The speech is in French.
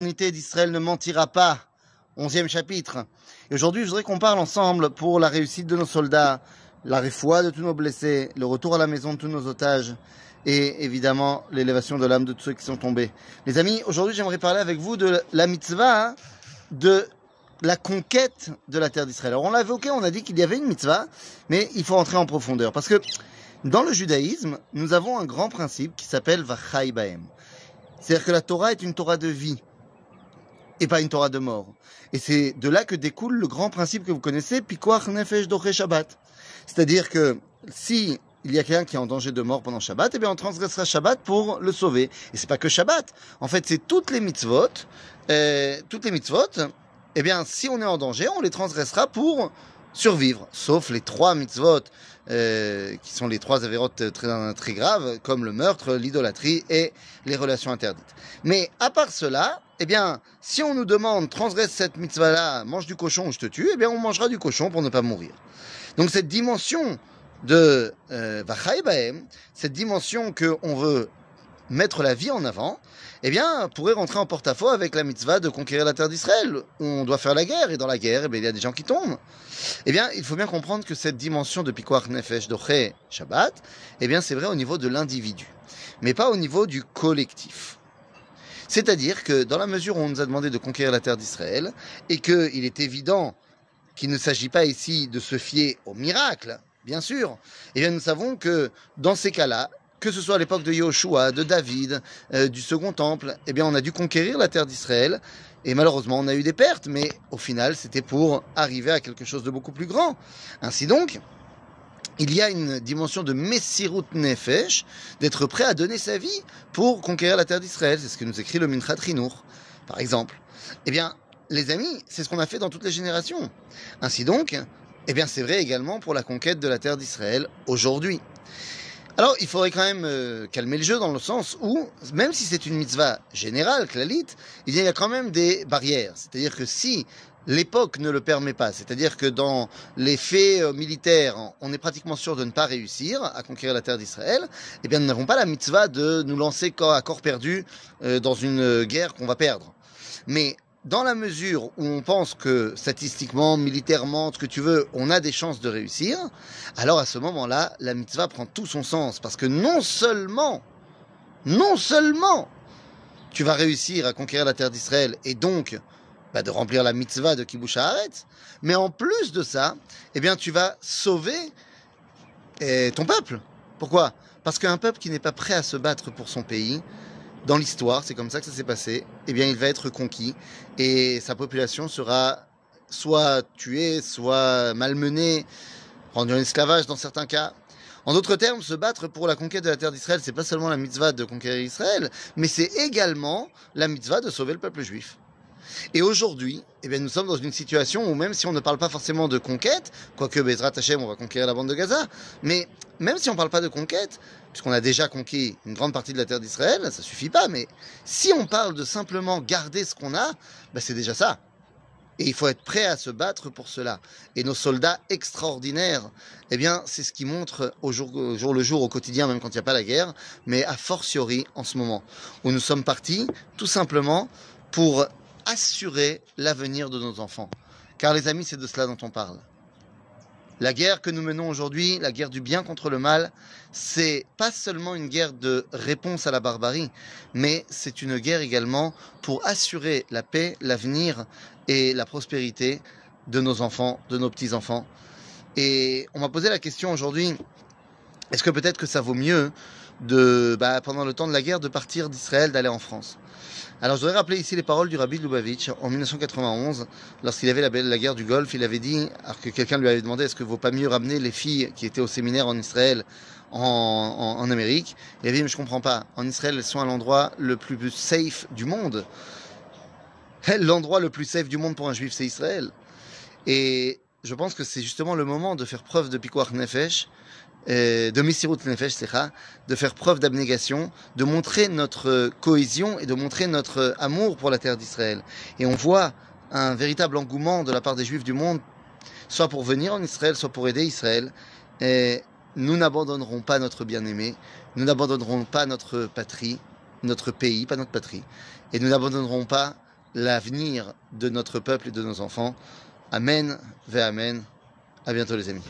L'unité d'Israël ne mentira pas. Onzième chapitre. Et aujourd'hui, je voudrais qu'on parle ensemble pour la réussite de nos soldats, la réfoie de tous nos blessés, le retour à la maison de tous nos otages et évidemment l'élévation de l'âme de tous ceux qui sont tombés. Les amis, aujourd'hui, j'aimerais parler avec vous de la mitzvah de la conquête de la terre d'Israël. Alors, on l'a évoqué, on a dit qu'il y avait une mitzvah, mais il faut entrer en profondeur parce que dans le judaïsme, nous avons un grand principe qui s'appelle Vachai Baem. C'est-à-dire que la Torah est une Torah de vie et pas une Torah de mort. Et c'est de là que découle le grand principe que vous connaissez, Pikoach Nefesh Doche Shabbat. C'est-à-dire que si il y a quelqu'un qui est en danger de mort pendant Shabbat, eh bien on transgressera Shabbat pour le sauver. Et c'est pas que Shabbat. En fait, c'est toutes les mitzvot, euh, toutes les mitzvot. Eh bien, si on est en danger, on les transgressera pour survivre, sauf les trois mitzvot euh, qui sont les trois avérotes très, très graves, comme le meurtre, l'idolâtrie et les relations interdites. Mais à part cela, eh bien, si on nous demande transgresse cette mitzvah-là, mange du cochon ou je te tue, eh bien, on mangera du cochon pour ne pas mourir. Donc cette dimension de euh, cette dimension qu'on veut mettre la vie en avant, eh bien, pourrait rentrer en porte-à-faux avec la mitzvah de conquérir la terre d'Israël. On doit faire la guerre, et dans la guerre, eh il y a des gens qui tombent. Eh bien, il faut bien comprendre que cette dimension de Pikoach Nefesh Doche Shabbat, eh bien, c'est vrai au niveau de l'individu, mais pas au niveau du collectif. C'est-à-dire que dans la mesure où on nous a demandé de conquérir la terre d'Israël, et qu'il est évident qu'il ne s'agit pas ici de se fier au miracle, bien sûr, eh bien nous savons que dans ces cas-là, que ce soit à l'époque de Yahushua, de David, euh, du Second Temple, eh bien, on a dû conquérir la terre d'Israël. Et malheureusement, on a eu des pertes, mais au final, c'était pour arriver à quelque chose de beaucoup plus grand. Ainsi donc, il y a une dimension de Messirut Nefesh, d'être prêt à donner sa vie pour conquérir la terre d'Israël. C'est ce que nous écrit le Minchat Rinour, par exemple. Eh bien, les amis, c'est ce qu'on a fait dans toutes les générations. Ainsi donc, eh bien, c'est vrai également pour la conquête de la terre d'Israël aujourd'hui. Alors, il faudrait quand même euh, calmer le jeu dans le sens où, même si c'est une mitzvah générale, clalite, il y a quand même des barrières. C'est-à-dire que si l'époque ne le permet pas, c'est-à-dire que dans les faits euh, militaires, on est pratiquement sûr de ne pas réussir à conquérir la terre d'Israël, eh bien, nous n'avons pas la mitzvah de nous lancer à corps perdu euh, dans une guerre qu'on va perdre. Mais dans la mesure où on pense que statistiquement, militairement, ce que tu veux, on a des chances de réussir, alors à ce moment-là, la mitzvah prend tout son sens. Parce que non seulement, non seulement, tu vas réussir à conquérir la terre d'Israël et donc bah, de remplir la mitzvah de Kibush Haaretz, mais en plus de ça, eh bien, tu vas sauver eh, ton peuple. Pourquoi? Parce qu'un peuple qui n'est pas prêt à se battre pour son pays, dans l'histoire, c'est comme ça que ça s'est passé, eh bien, il va être conquis et sa population sera soit tuée, soit malmenée, rendue en esclavage dans certains cas. En d'autres termes, se battre pour la conquête de la terre d'Israël, c'est pas seulement la mitzvah de conquérir Israël, mais c'est également la mitzvah de sauver le peuple juif. Et aujourd'hui, eh bien, nous sommes dans une situation où même si on ne parle pas forcément de conquête, quoique Bezrat Hashem, on va conquérir la bande de Gaza, mais même si on ne parle pas de conquête, puisqu'on a déjà conquis une grande partie de la terre d'Israël, ça suffit pas, mais si on parle de simplement garder ce qu'on a, ben c'est déjà ça. Et il faut être prêt à se battre pour cela. Et nos soldats extraordinaires, eh bien, c'est ce qui montre au jour, le jour, au quotidien, même quand il n'y a pas la guerre, mais a fortiori en ce moment, où nous sommes partis tout simplement pour assurer l'avenir de nos enfants. Car les amis, c'est de cela dont on parle. La guerre que nous menons aujourd'hui, la guerre du bien contre le mal, c'est pas seulement une guerre de réponse à la barbarie, mais c'est une guerre également pour assurer la paix, l'avenir et la prospérité de nos enfants, de nos petits-enfants. Et on m'a posé la question aujourd'hui, est-ce que peut-être que ça vaut mieux de, bah, pendant le temps de la guerre, de partir d'Israël, d'aller en France. Alors je voudrais rappeler ici les paroles du rabbi Lubavitch en 1991, lorsqu'il avait la, guerre du Golfe, il avait dit, alors que quelqu'un lui avait demandé est-ce que vaut pas mieux ramener les filles qui étaient au séminaire en Israël en, en, Amérique, il avait dit mais je comprends pas, en Israël elles sont à l'endroit le plus safe du monde. L'endroit le plus safe du monde pour un juif c'est Israël. Et je pense que c'est justement le moment de faire preuve de Pikuach Nefesh, de Misirut Nefesh, de faire preuve d'abnégation, de montrer notre cohésion et de montrer notre amour pour la terre d'Israël. Et on voit un véritable engouement de la part des Juifs du monde, soit pour venir en Israël, soit pour aider Israël. Et nous n'abandonnerons pas notre bien-aimé, nous n'abandonnerons pas notre patrie, notre pays, pas notre patrie, et nous n'abandonnerons pas l'avenir de notre peuple et de nos enfants. Amen, ve Amen. À bientôt les amis.